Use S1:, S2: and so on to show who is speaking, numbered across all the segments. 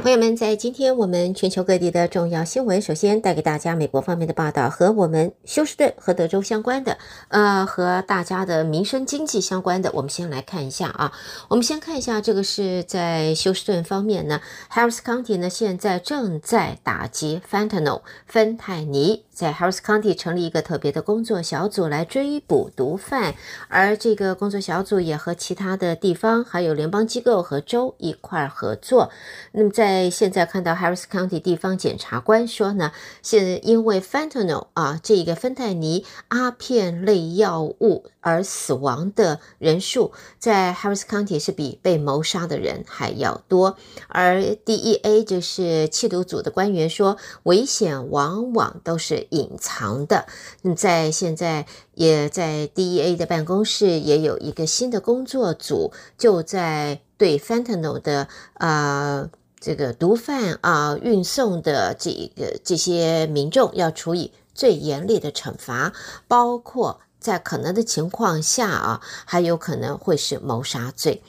S1: 朋友们，在今天我们全球各地的重要新闻，首先带给大家美国方面的报道和我们休斯顿和德州相关的，呃，和大家的民生经济相关的。我们先来看一下啊，我们先看一下这个是在休斯顿方面呢，Harris County 呢现在正在打击 Fentanyl 芬太尼，在 Harris County 成立一个特别的工作小组来追捕毒贩，而这个工作小组也和其他的地方还有联邦机构和州一块儿合作。那么在现在看到 Harris County 地方检察官说呢，现因为 Fentanyl 啊，这个芬太尼阿片类药物而死亡的人数，在 Harris County 是比被谋杀的人还要多。而 DEA 就是缉毒组的官员说，危险往往都是隐藏的。那么在现在也在 DEA 的办公室也有一个新的工作组，就在对 Fentanyl 的啊。这个毒贩啊，运送的这个这些民众要处以最严厉的惩罚，包括在可能的情况下啊，还有可能会是谋杀罪。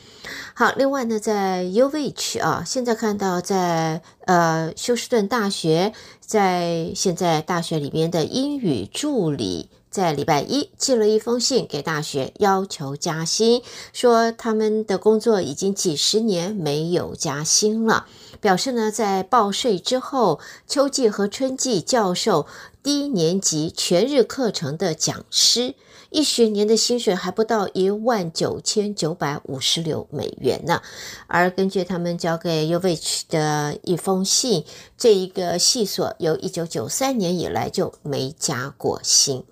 S1: 好，另外呢，在 UVich 啊，现在看到在呃休斯顿大学，在现在大学里边的英语助理。在礼拜一寄了一封信给大学，要求加薪，说他们的工作已经几十年没有加薪了，表示呢，在报税之后，秋季和春季教授低年级全日课程的讲师，一学年的薪水还不到一万九千九百五十六美元呢。而根据他们交给 UVich 的一封信，这一个系所由一九九三年以来就没加过薪。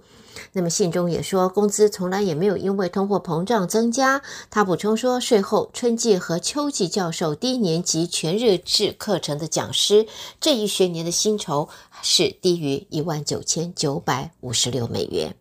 S1: 那么信中也说，工资从来也没有因为通货膨胀增加。他补充说，税后春季和秋季教授低年级全日制课程的讲师，这一学年的薪酬是低于一万九千九百五十六美元。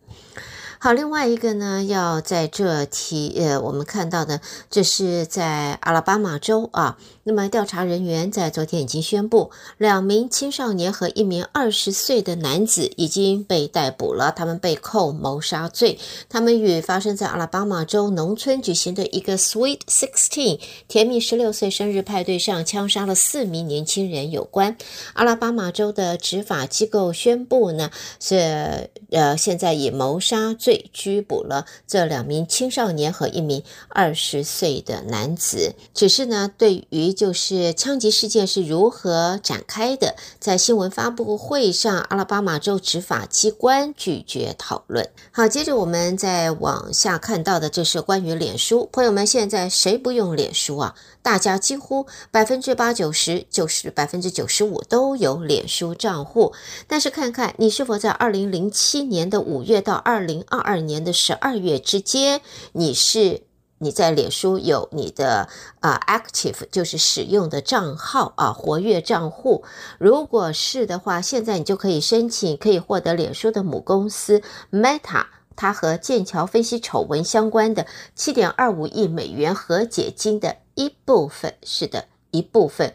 S1: 好，另外一个呢，要在这提，呃，我们看到的，这是在阿拉巴马州啊。那么调查人员在昨天已经宣布，两名青少年和一名二十岁的男子已经被逮捕了，他们被控谋杀罪。他们与发生在阿拉巴马州农村举行的一个 Sweet Sixteen 甜蜜十六岁生日派对上枪杀了四名年轻人有关。阿拉巴马州的执法机构宣布呢，是呃，现在以谋杀罪。罪拘捕了这两名青少年和一名二十岁的男子。只是呢，对于就是枪击事件是如何展开的，在新闻发布会上，阿拉巴马州执法机关拒绝讨论。好，接着我们再往下看到的，这是关于脸书。朋友们，现在谁不用脸书啊？大家几乎百分之八九十，就是百分之九十五都有脸书账户。但是看看你是否在二零零七年的五月到二零二二年的十二月之间，你是你在脸书有你的啊、active 就是使用的账号啊活跃账户。如果是的话，现在你就可以申请，可以获得脸书的母公司 Meta。它和剑桥分析丑闻相关的七点二五亿美元和解金的一部分，是的，一部分，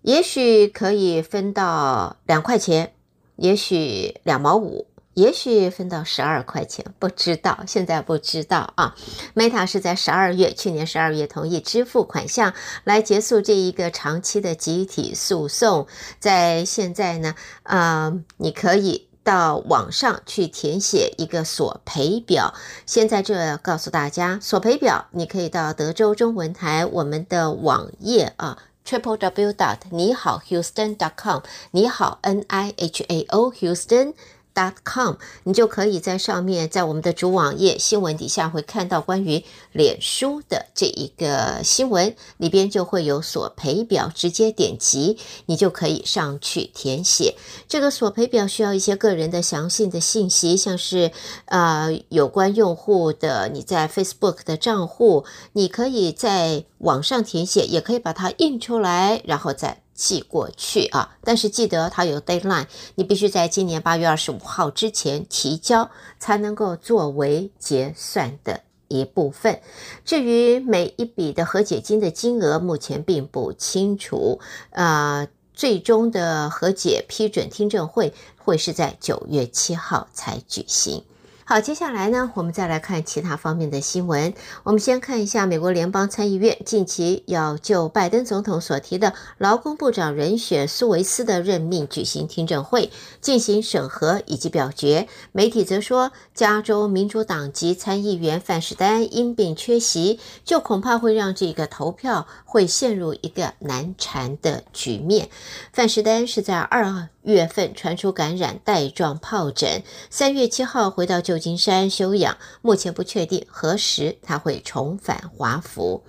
S1: 也许可以分到两块钱，也许两毛五，也许分到十二块钱，不知道，现在不知道啊。Meta 是在十二月，去年十二月同意支付款项来结束这一个长期的集体诉讼，在现在呢，啊、你可以。到网上去填写一个索赔表。现在这告诉大家，索赔表你可以到德州中文台我们的网页啊，triple w dot 你好 Houston dot com，你好 N I H A O Houston。Dot com，你就可以在上面，在我们的主网页新闻底下会看到关于脸书的这一个新闻，里边就会有索赔表，直接点击，你就可以上去填写。这个索赔表需要一些个人的详细的信息，像是呃有关用户的你在 Facebook 的账户，你可以在网上填写，也可以把它印出来，然后再。寄过去啊，但是记得它有 deadline，你必须在今年八月二十五号之前提交，才能够作为结算的一部分。至于每一笔的和解金的金额，目前并不清楚。啊，最终的和解批准听证会会是在九月七号才举行。好，接下来呢，我们再来看其他方面的新闻。我们先看一下美国联邦参议院近期要就拜登总统所提的劳工部长人选苏维斯的任命举行听证会，进行审核以及表决。媒体则说，加州民主党籍参议员范士丹因病缺席，就恐怕会让这个投票会陷入一个难缠的局面。范士丹是在二月份传出感染带状疱疹，三月七号回到旧金山休养，目前不确定何时他会重返华府。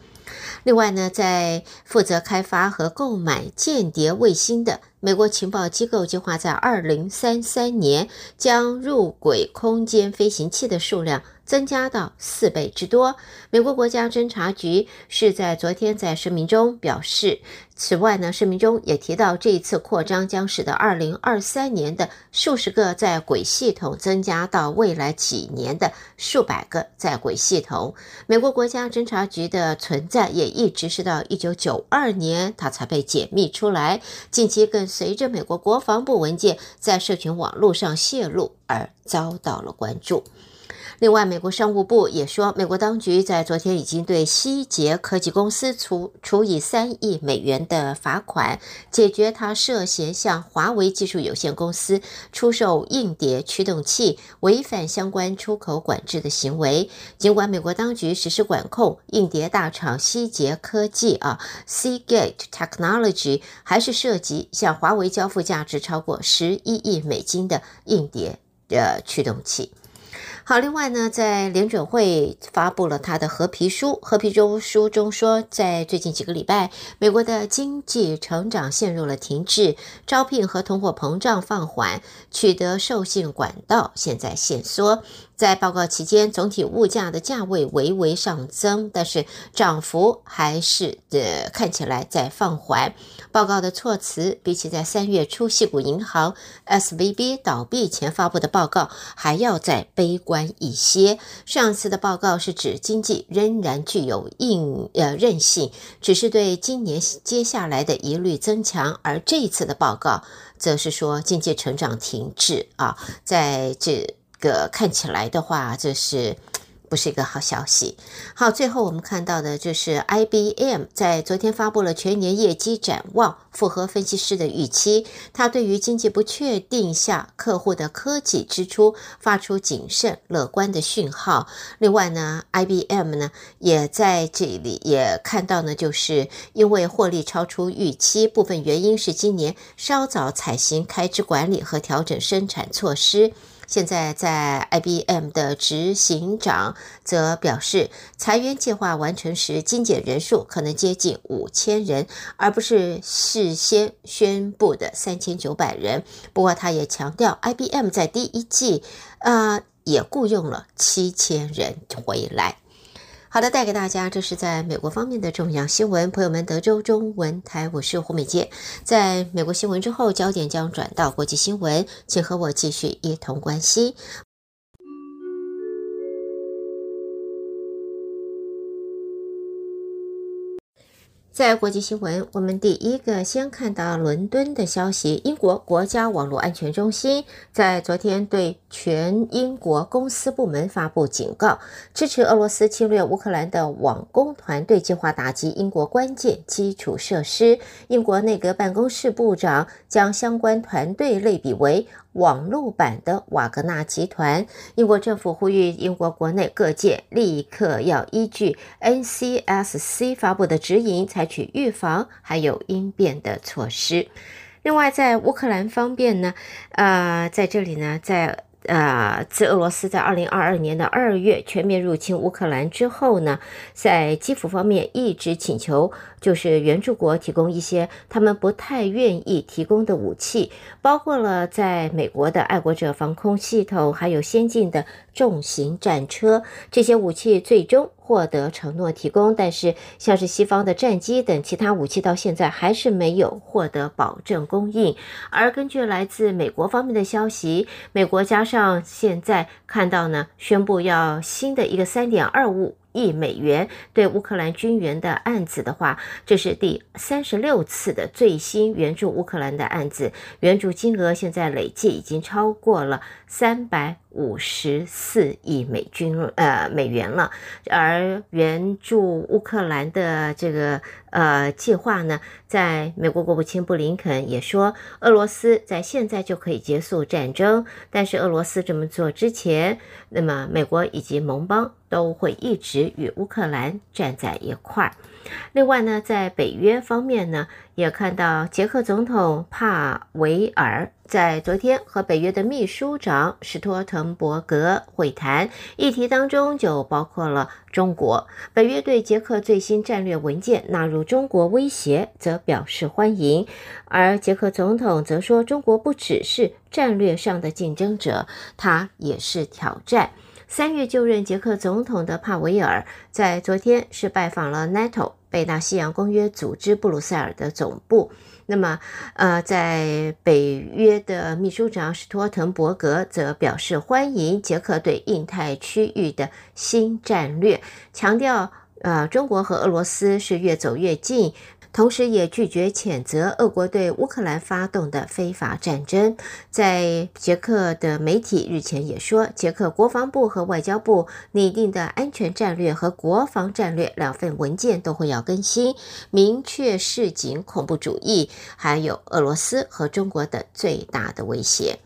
S1: 另外呢，在负责开发和购买间谍卫星的美国情报机构计划在二零三三年将入轨空间飞行器的数量增加到四倍之多。美国国家侦察局是在昨天在声明中表示，此外呢，声明中也提到，这一次扩张将使得二零二三年的数十个在轨系统增加到未来几年的数百个在轨系统。美国国家侦察局的存在也一直是到一九九二年它才被解密出来，近期更随着美国国防部文件在社群网络上泄露而遭到了关注。另外，美国商务部也说，美国当局在昨天已经对希捷科技公司处处以三亿美元的罚款，解决他涉嫌向华为技术有限公司出售硬碟驱动器，违反相关出口管制的行为。尽管美国当局实施管控，硬碟大厂希捷科技啊 （Seagate Technology） 还是涉及向华为交付价值超过十一亿美金的硬碟的驱动器。好，另外呢，在联准会发布了他的褐皮书，褐皮中书中说，在最近几个礼拜，美国的经济成长陷入了停滞，招聘和通货膨胀放缓，取得授信管道现在限缩。在报告期间，总体物价的价位微微上增，但是涨幅还是呃看起来在放缓。报告的措辞比起在三月初矽谷银行 SVB 倒闭前发布的报告还要再悲观一些。上次的报告是指经济仍然具有硬呃韧性，只是对今年接下来的疑虑增强，而这一次的报告则是说经济成长停滞啊，在这。个看起来的话，这是不是一个好消息？好，最后我们看到的就是 IBM 在昨天发布了全年业绩展望，符合分析师的预期。他对于经济不确定下客户的科技支出发出谨慎乐观的讯号。另外呢，IBM 呢也在这里也看到呢，就是因为获利超出预期，部分原因是今年稍早采行开支管理和调整生产措施。现在，在 IBM 的执行长则表示，裁员计划完成时，精简人数可能接近五千人，而不是事先宣布的三千九百人。不过，他也强调，IBM 在第一季，呃，也雇佣了七千人回来。好的，带给大家这是在美国方面的重要新闻。朋友们，德州中文台，我是胡美杰。在美国新闻之后，焦点将转到国际新闻，请和我继续一同关心。在国际新闻，我们第一个先看到伦敦的消息。英国国家网络安全中心在昨天对全英国公司部门发布警告，支持俄罗斯侵略乌克兰的网攻团队计划打击英国关键基础设施。英国内阁办公室部长将相关团队类比为网络版的瓦格纳集团。英国政府呼吁英国国内各界立刻要依据 NCSC 发布的指引，采取预防还有应变的措施。另外，在乌克兰方面呢，呃，在这里呢，在。呃，自俄罗斯在二零二二年的二月全面入侵乌克兰之后呢，在基辅方面一直请求，就是援助国提供一些他们不太愿意提供的武器，包括了在美国的爱国者防空系统，还有先进的重型战车。这些武器最终获得承诺提供，但是像是西方的战机等其他武器，到现在还是没有获得保证供应。而根据来自美国方面的消息，美国加上现在看到呢，宣布要新的一个三点二五。亿美元对乌克兰军援的案子的话，这是第三十六次的最新援助乌克兰的案子，援助金额现在累计已经超过了三百五十四亿美军呃美元了。而援助乌克兰的这个呃计划呢，在美国国务卿布林肯也说，俄罗斯在现在就可以结束战争，但是俄罗斯这么做之前，那么美国以及盟邦都会一直与乌克兰站在一块儿。另外呢，在北约方面呢，也看到捷克总统帕维尔在昨天和北约的秘书长史托滕伯格会谈，议题当中就包括了中国。北约对捷克最新战略文件纳入中国威胁，则表示欢迎，而捷克总统则说，中国不只是战略上的竞争者，他也是挑战。三月就任捷克总统的帕维尔，在昨天是拜访了 NATO 北大西洋公约组织布鲁塞尔的总部。那么，呃，在北约的秘书长史托滕伯格则表示欢迎捷克对印太区域的新战略，强调，呃，中国和俄罗斯是越走越近。同时，也拒绝谴责俄国对乌克兰发动的非法战争。在捷克的媒体日前也说，捷克国防部和外交部拟定的安全战略和国防战略两份文件都会要更新，明确示警恐怖主义，还有俄罗斯和中国的最大的威胁。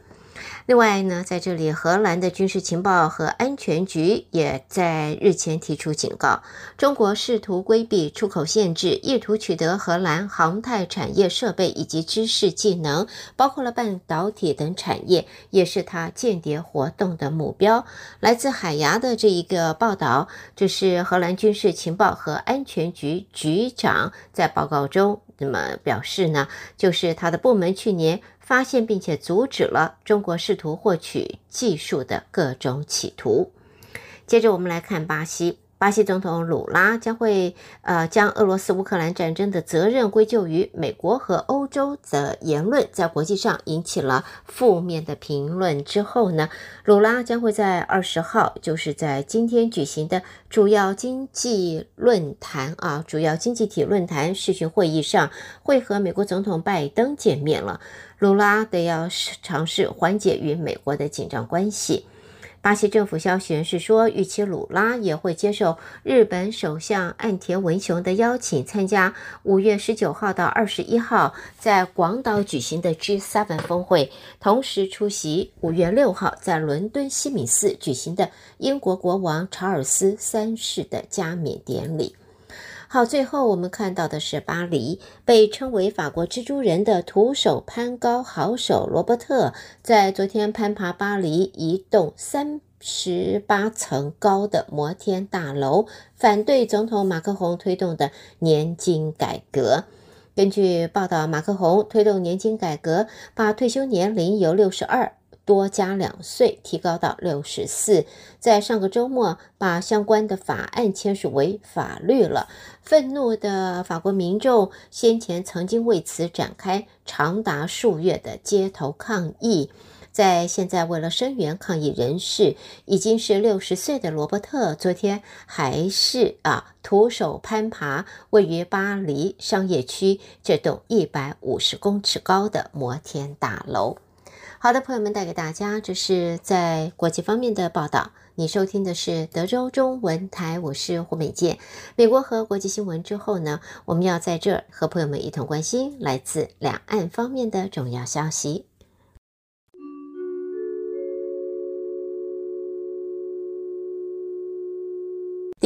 S1: 另外呢，在这里，荷兰的军事情报和安全局也在日前提出警告：中国试图规避出口限制，意图取得荷兰航太产业设备以及知识技能，包括了半导体等产业，也是他间谍活动的目标。来自海牙的这一个报道，这是荷兰军事情报和安全局局长在报告中那么表示呢，就是他的部门去年。发现并且阻止了中国试图获取技术的各种企图。接着，我们来看巴西。巴西总统鲁拉将会呃将俄罗斯乌克兰战争的责任归咎于美国和欧洲的言论，在国际上引起了负面的评论之后呢，鲁拉将会在二十号，就是在今天举行的主要经济论坛啊，主要经济体论坛视讯会议上，会和美国总统拜登见面了。鲁拉得要尝试缓解与美国的紧张关系。巴西政府消息人士说，预期鲁拉也会接受日本首相岸田文雄的邀请，参加五月十九号到二十一号在广岛举行的 G7 峰会，同时出席五月六号在伦敦西敏寺举行的英国国王查尔斯三世的加冕典礼。好，最后我们看到的是巴黎，被称为法国蜘蛛人的徒手攀高好手罗伯特，在昨天攀爬巴黎一栋三十八层高的摩天大楼，反对总统马克宏推动的年金改革。根据报道，马克宏推动年金改革，把退休年龄由六十二。多加两岁，提高到六十四。在上个周末，把相关的法案签署为法律了。愤怒的法国民众先前曾经为此展开长达数月的街头抗议。在现在，为了声援抗议人士，已经是六十岁的罗伯特，昨天还是啊徒手攀爬位于巴黎商业区这栋一百五十公尺高的摩天大楼。好的，朋友们，带给大家这是在国际方面的报道。你收听的是德州中文台，我是胡美健。美国和国际新闻之后呢，我们要在这儿和朋友们一同关心来自两岸方面的重要消息。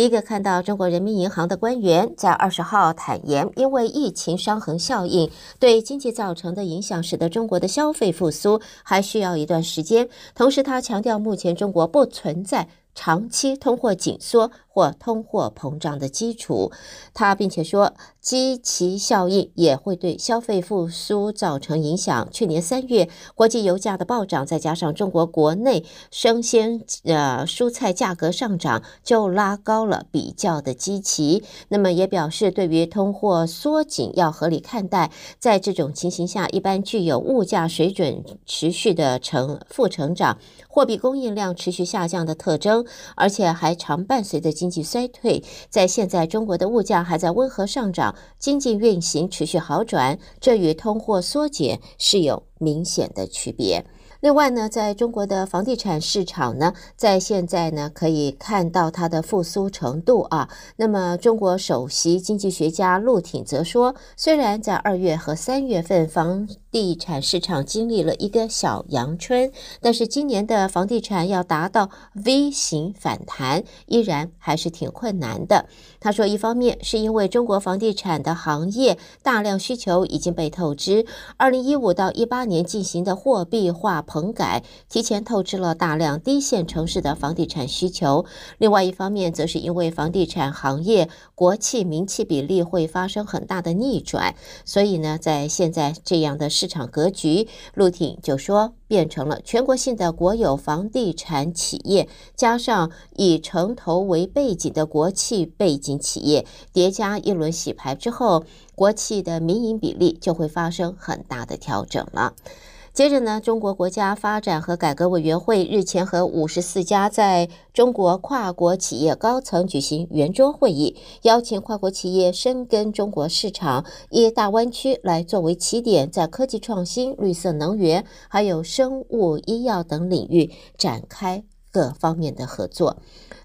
S1: 第一个看到中国人民银行的官员在二十号坦言，因为疫情伤痕效应对经济造成的影响，使得中国的消费复苏还需要一段时间。同时，他强调，目前中国不存在长期通货紧缩或通货膨胀的基础。他并且说，基期效应也会对消费复苏造成影响。去年三月，国际油价的暴涨，再加上中国国内生鲜呃蔬菜价格上涨，就拉高了比较的基期。那么也表示，对于通货缩紧要合理看待。在这种情形下，一般具有物价水准持续的成负成长、货币供应量持续下降的特征。而且还常伴随着经济衰退。在现在，中国的物价还在温和上涨，经济运行持续好转，这与通货缩减是有明显的区别。另外呢，在中国的房地产市场呢，在现在呢可以看到它的复苏程度啊。那么，中国首席经济学家陆挺则说，虽然在二月和三月份房地产市场经历了一个小阳春，但是今年的房地产要达到 V 型反弹，依然还是挺困难的。他说，一方面是因为中国房地产的行业大量需求已经被透支，二零一五到一八年进行的货币化。棚改提前透支了大量低线城市的房地产需求，另外一方面，则是因为房地产行业国企民企比例会发生很大的逆转，所以呢，在现在这样的市场格局，陆挺就说变成了全国性的国有房地产企业，加上以城投为背景的国企背景企业叠加一轮洗牌之后，国企的民营比例就会发生很大的调整了。接着呢，中国国家发展和改革委员会日前和五十四家在中国跨国企业高层举行圆桌会议，邀请跨国企业深耕中国市场，以大湾区来作为起点，在科技创新、绿色能源、还有生物医药等领域展开各方面的合作。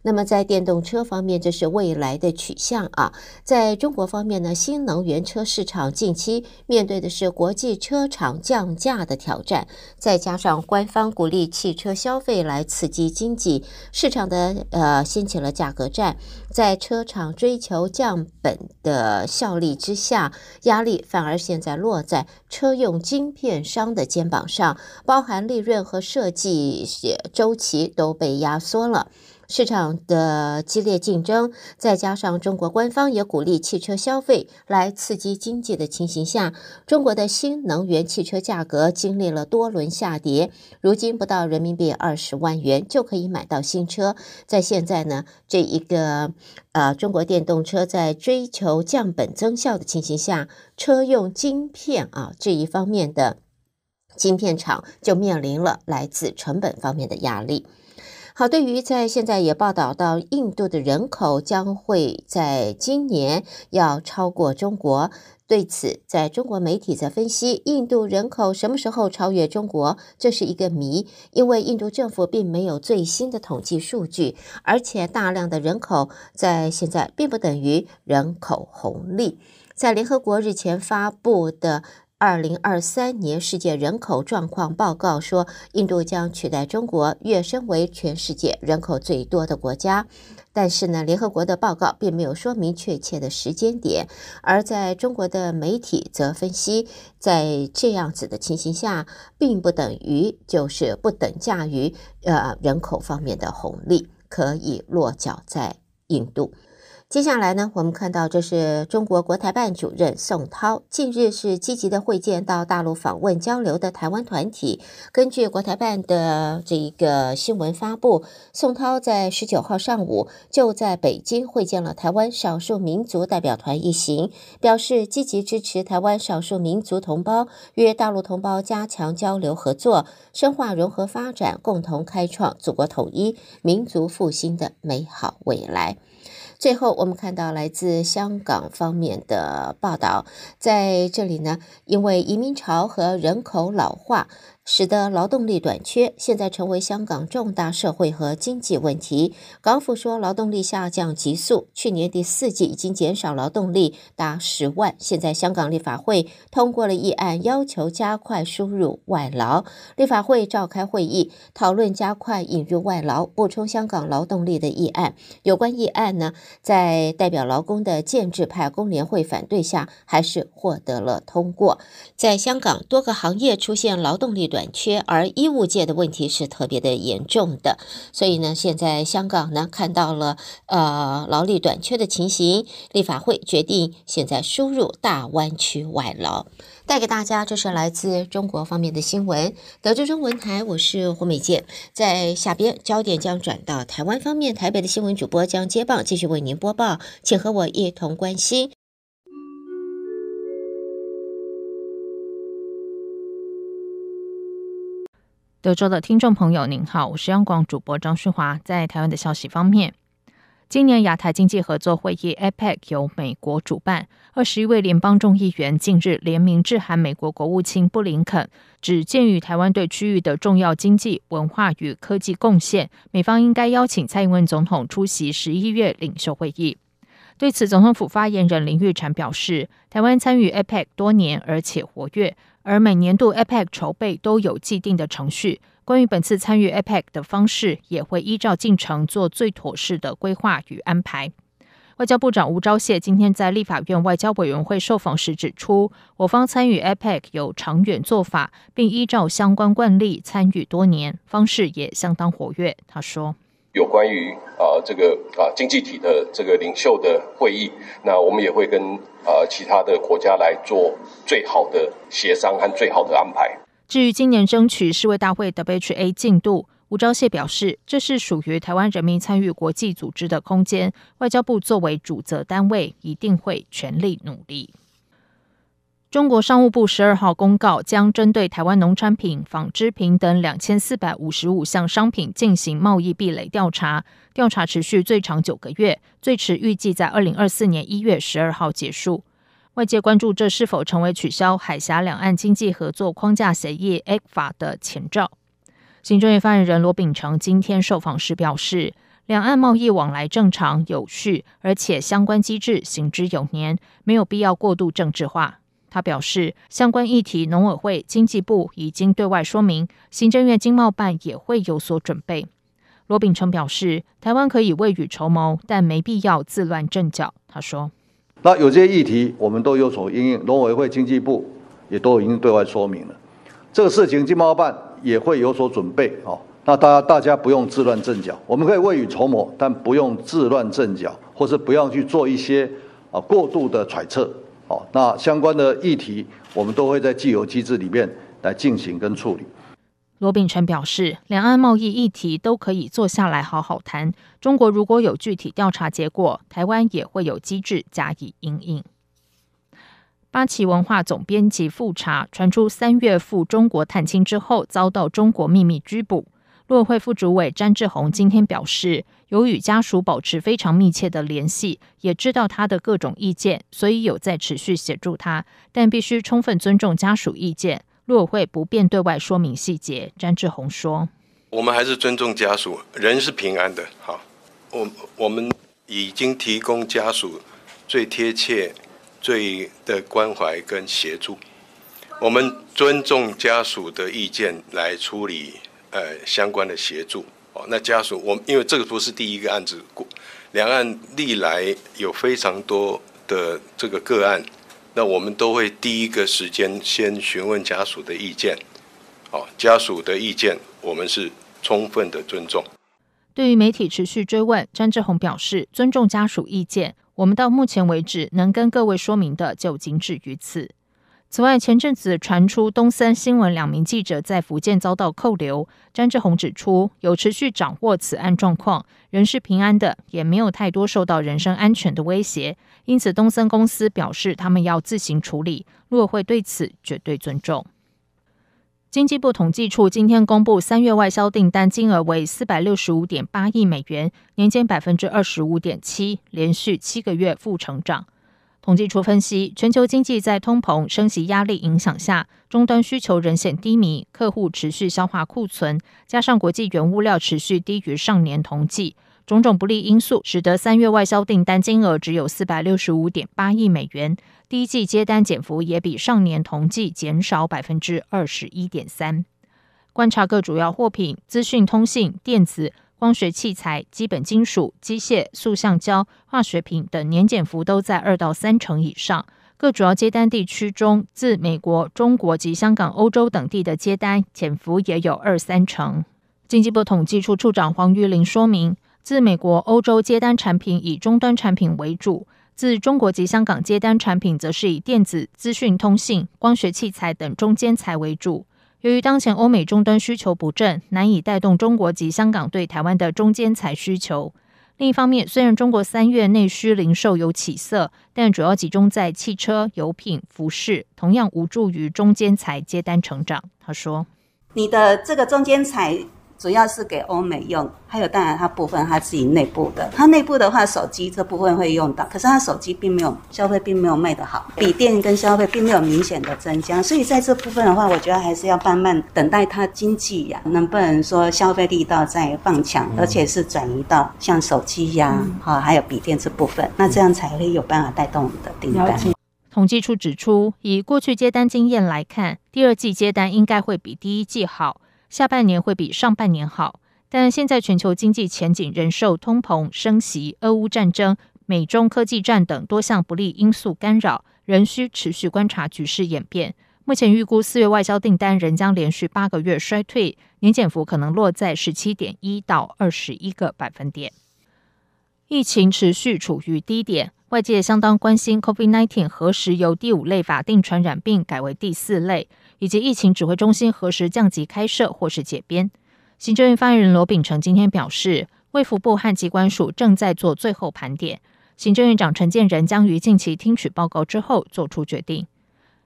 S1: 那么在电动车方面，这是未来的取向啊。在中国方面呢，新能源车市场近期面对的是国际车厂降价的挑战，再加上官方鼓励汽车消费来刺激经济，市场的呃掀起了价格战。在车厂追求降本的效力之下，压力反而现在落在车用晶片商的肩膀上，包含利润和设计周期都被压缩了。市场的激烈竞争，再加上中国官方也鼓励汽车消费来刺激经济的情形下，中国的新能源汽车价格经历了多轮下跌，如今不到人民币二十万元就可以买到新车。在现在呢，这一个呃中国电动车在追求降本增效的情形下，车用晶片啊这一方面的晶片厂就面临了来自成本方面的压力。好，对于在现在也报道到，印度的人口将会在今年要超过中国。对此，在中国媒体在分析，印度人口什么时候超越中国，这是一个谜，因为印度政府并没有最新的统计数据，而且大量的人口在现在并不等于人口红利。在联合国日前发布的。二零二三年世界人口状况报告说，印度将取代中国跃升为全世界人口最多的国家。但是呢，联合国的报告并没有说明确切的时间点。而在中国的媒体则分析，在这样子的情形下，并不等于就是不等价于呃人口方面的红利可以落脚在印度。接下来呢，我们看到这是中国国台办主任宋涛，近日是积极的会见到大陆访问交流的台湾团体。根据国台办的这一个新闻发布，宋涛在十九号上午就在北京会见了台湾少数民族代表团一行，表示积极支持台湾少数民族同胞与大陆同胞加强交流合作，深化融合发展，共同开创祖国统一、民族复兴的美好未来。最后，我们看到来自香港方面的报道，在这里呢，因为移民潮和人口老化。使得劳动力短缺现在成为香港重大社会和经济问题。港府说，劳动力下降急速，去年第四季已经减少劳动力达十万。现在香港立法会通过了议案，要求加快输入外劳。立法会召开会议，讨论加快引入外劳、补充香港劳动力的议案。有关议案呢，在代表劳工的建制派工联会反对下，还是获得了通过。在香港，多个行业出现劳动力短短缺，而医务界的问题是特别的严重的，所以呢，现在香港呢看到了呃劳力短缺的情形，立法会决定现在输入大湾区外劳，带给大家这是来自中国方面的新闻。德州中文台，我是胡美健，在下边焦点将转到台湾方面，台北的新闻主播将接棒继续为您播报，请和我一同关心。
S2: 德州的听众朋友，您好，我是央广主播张旭华。在台湾的消息方面，今年亚太经济合作会议 （APEC） 由美国主办，二十一位联邦众议员近日联名致函美国国务卿布林肯，指鉴于台湾对区域的重要经济、文化与科技贡献，美方应该邀请蔡英文总统出席十一月领袖会议。对此，总统府发言人林育婵表示，台湾参与 APEC 多年，而且活跃。而每年度 APEC 筹备都有既定的程序，关于本次参与 APEC 的方式，也会依照进程做最妥适的规划与安排。外交部长吴钊燮今天在立法院外交委员会受访时指出，我方参与 APEC 有长远做法，并依照相关惯例参与多年，方式也相当活跃。他说。
S3: 有关于啊这个啊经济体的这个领袖的会议，那我们也会跟啊其他的国家来做最好的协商和最好的安排。
S2: 至于今年争取世卫大会 WHA 进度，吴钊燮表示，这是属于台湾人民参与国际组织的空间，外交部作为主责单位，一定会全力努力。中国商务部十二号公告，将针对台湾农产品、纺织品等两千四百五十五项商品进行贸易壁垒调查，调查持续最长九个月，最迟预计在二零二四年一月十二号结束。外界关注这是否成为取消海峡两岸经济合作框架协议 （ECFA） 的前兆。行政院发言人罗秉成今天受访时表示，两岸贸易往来正常有序，而且相关机制行之有年，没有必要过度政治化。他表示，相关议题，农委会、经济部已经对外说明，行政院经贸办也会有所准备。罗秉成表示，台湾可以未雨绸缪，但没必要自乱阵脚。他说：“
S4: 那有这些议题，我们都有所应应，农委会、经济部也都已经对外说明了。这个事情，经贸办也会有所准备。哦，那大家大家不用自乱阵脚，我们可以未雨绸缪，但不用自乱阵脚，或是不要去做一些啊过度的揣测。”好，那相关的议题，我们都会在既有机制里面来进行跟处理。
S2: 罗秉成表示，两岸贸易议题都可以坐下来好好谈。中国如果有具体调查结果，台湾也会有机制加以应应。八旗文化总编辑复查传出三月赴中国探亲之后，遭到中国秘密拘捕。陆委会副主委詹志宏今天表示，有与家属保持非常密切的联系，也知道他的各种意见，所以有在持续协助他，但必须充分尊重家属意见。陆委会不便对外说明细节。詹志宏说：“
S5: 我们还是尊重家属，人是平安的。好，我我们已经提供家属最贴切、最的关怀跟协助，我们尊重家属的意见来处理。”呃，相关的协助哦，那家属，我因为这个不是第一个案子，两岸历来有非常多的这个个案，那我们都会第一个时间先询问家属的意见，哦，家属的意见我们是充分的尊重。
S2: 对于媒体持续追问，詹志宏表示尊重家属意见，我们到目前为止能跟各位说明的就仅止于此。此外，前阵子传出东森新闻两名记者在福建遭到扣留，詹志宏指出，有持续掌握此案状况，人是平安的，也没有太多受到人身安全的威胁，因此东森公司表示他们要自行处理，陆委会对此绝对尊重。经济部统计处今天公布三月外销订单金额为四百六十五点八亿美元，年减百分之二十五点七，连续七个月负成长。统计处分析，全球经济在通膨、升级压力影响下，终端需求仍显低迷，客户持续消化库存，加上国际原物料持续低于上年同期，种种不利因素，使得三月外销订单金额只有四百六十五点八亿美元，第一季接单减幅也比上年同季减少百分之二十一点三。观察各主要货品，资讯通信、电子。光学器材、基本金属、机械、塑橡胶、化学品等年减幅都在二到三成以上。各主要接单地区中，自美国、中国及香港、欧洲等地的接单减幅也有二三成。经济部统计处处长黄玉玲说明，自美国、欧洲接单产品以终端产品为主，自中国及香港接单产品则是以电子、资讯通信、光学器材等中间材为主。由于当前欧美终端需求不振，难以带动中国及香港对台湾的中间材需求。另一方面，虽然中国三月内需零售有起色，但主要集中在汽车、油品、服饰，同样无助于中间材接单成长。他说：“
S6: 你的这个中间材。主要是给欧美用，还有当然它部分它自己内部的，它内部的话手机这部分会用到，可是它手机并没有消费，并没有卖得好，笔电跟消费并没有明显的增加，所以在这部分的话，我觉得还是要慢慢等待它经济呀、啊，能不能说消费力道再放强，而且是转移到像手机呀、啊，好、嗯、还有笔电这部分，那这样才会有办法带动我们的订单。
S2: 统计处指出，以过去接单经验来看，第二季接单应该会比第一季好。下半年会比上半年好，但现在全球经济前景仍受通膨、升息、俄乌战争、美中科技战等多项不利因素干扰，仍需持续观察局势演变。目前预估四月外销订单仍将连续八个月衰退，年减幅可能落在十七点一到二十一个百分点。疫情持续处于低点，外界相当关心 COVID-19 何时由第五类法定传染病改为第四类。以及疫情指挥中心何时降级开设或是解编？行政院发言人罗秉成今天表示，卫福部和机关署正在做最后盘点，行政院长陈建仁将于近期听取报告之后做出决定。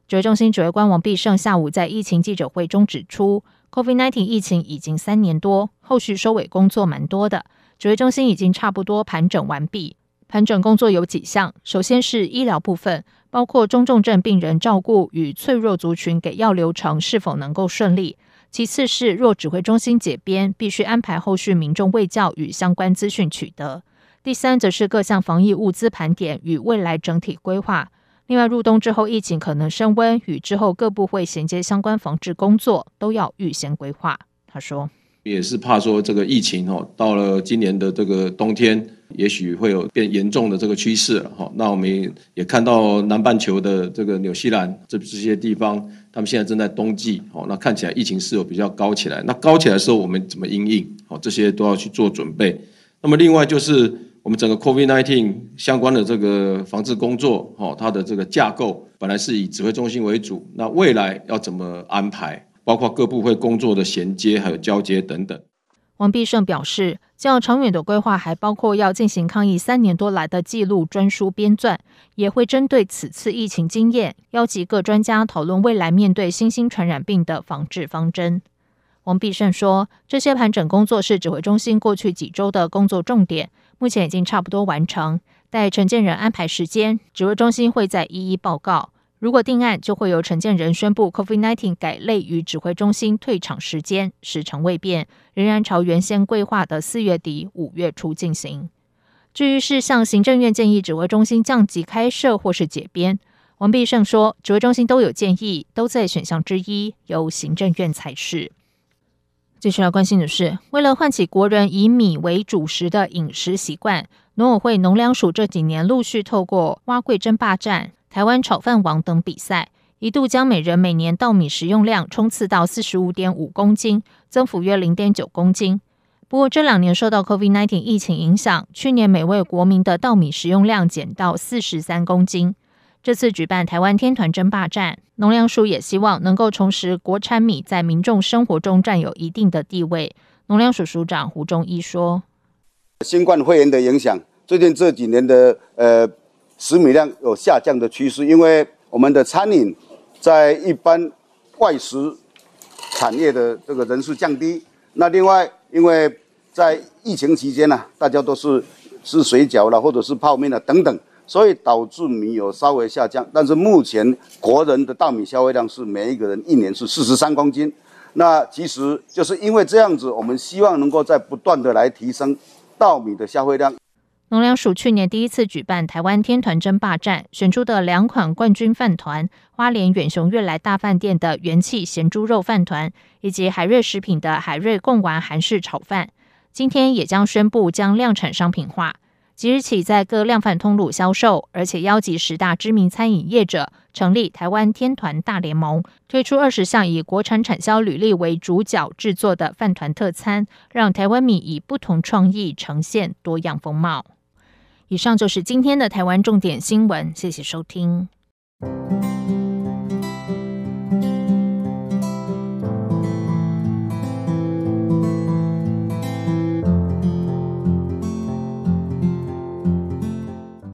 S2: 指挥中心指挥官王必胜下午在疫情记者会中指出，COVID-19 疫情已经三年多，后续收尾工作蛮多的，指挥中心已经差不多盘整完毕。盘整工作有几项，首先是医疗部分。包括中重症病人照顾与脆弱族群给药流程是否能够顺利？其次是若指挥中心解编，必须安排后续民众卫教与相关资讯取得。第三则是各项防疫物资盘点与未来整体规划。另外，入冬之后疫情可能升温，与之后各部会衔接相关防治工作都要预先规划。他说。
S7: 也是怕说这个疫情哦，到了今年的这个冬天，也许会有变严重的这个趋势了哈。那我们也看到南半球的这个纽西兰这这些地方，他们现在正在冬季哦，那看起来疫情是有比较高起来。那高起来的时候，我们怎么应应？哦，这些都要去做准备。那么另外就是我们整个 COVID-19 相关的这个防治工作哦，它的这个架构本来是以指挥中心为主，那未来要怎么安排？包括各部会工作的衔接，还有交接等等。
S2: 王必胜表示，较长远的规划还包括要进行抗疫三年多来的记录专书编撰，也会针对此次疫情经验，邀集各专家讨论未来面对新兴传染病的防治方针。王必胜说，这些盘整工作是指挥中心过去几周的工作重点，目前已经差不多完成，待陈建仁安排时间，指挥中心会再一一报告。如果定案，就会由陈建仁宣布 COVID-19 改类与指挥中心退场时间，时程未变，仍然朝原先规划的四月底五月初进行。至于是向行政院建议指挥中心降级开设或是解编，王必胜说，指挥中心都有建议，都在选项之一，由行政院裁示。接下来关心的是，为了唤起国人以米为主食的饮食习惯，农委会农粮署这几年陆续透过碗粿争霸战。台湾炒饭王等比赛，一度将每人每年稻米食用量冲刺到四十五点五公斤，增幅约零点九公斤。不过这两年受到 COVID-19 疫情影响，去年每位国民的稻米食用量减到四十三公斤。这次举办台湾天团争霸战，农粮署也希望能够重拾国产米在民众生活中占有一定的地位。农粮署署长胡忠一说：“
S8: 新冠肺炎的影响，最近这几年的呃。”食米量有下降的趋势，因为我们的餐饮在一般外食产业的这个人数降低。那另外，因为在疫情期间呢、大家都是吃水饺了，或者是泡面了等等，所以导致米有稍微下降。但是目前国人的稻米消费量是每一个人一年是四十三公斤。那其实就是因为这样子，我们希望能够在不断的来提升稻米的消费量。
S2: 农粮署去年第一次举办台湾天团争霸战，选出的两款冠军饭团：花莲远雄悦来大饭店的元气咸猪肉饭团，以及海瑞食品的海瑞贡丸韩式炒饭。今天也将宣布将量产商品化，即日起在各量贩通路销售，而且邀集十大知名餐饮业者成立台湾天团大联盟，推出二十项以国产产销履历为主角制作的饭团特餐，让台湾米以不同创意呈现多样风貌。以上就是今天的台湾重点新闻，谢谢收听。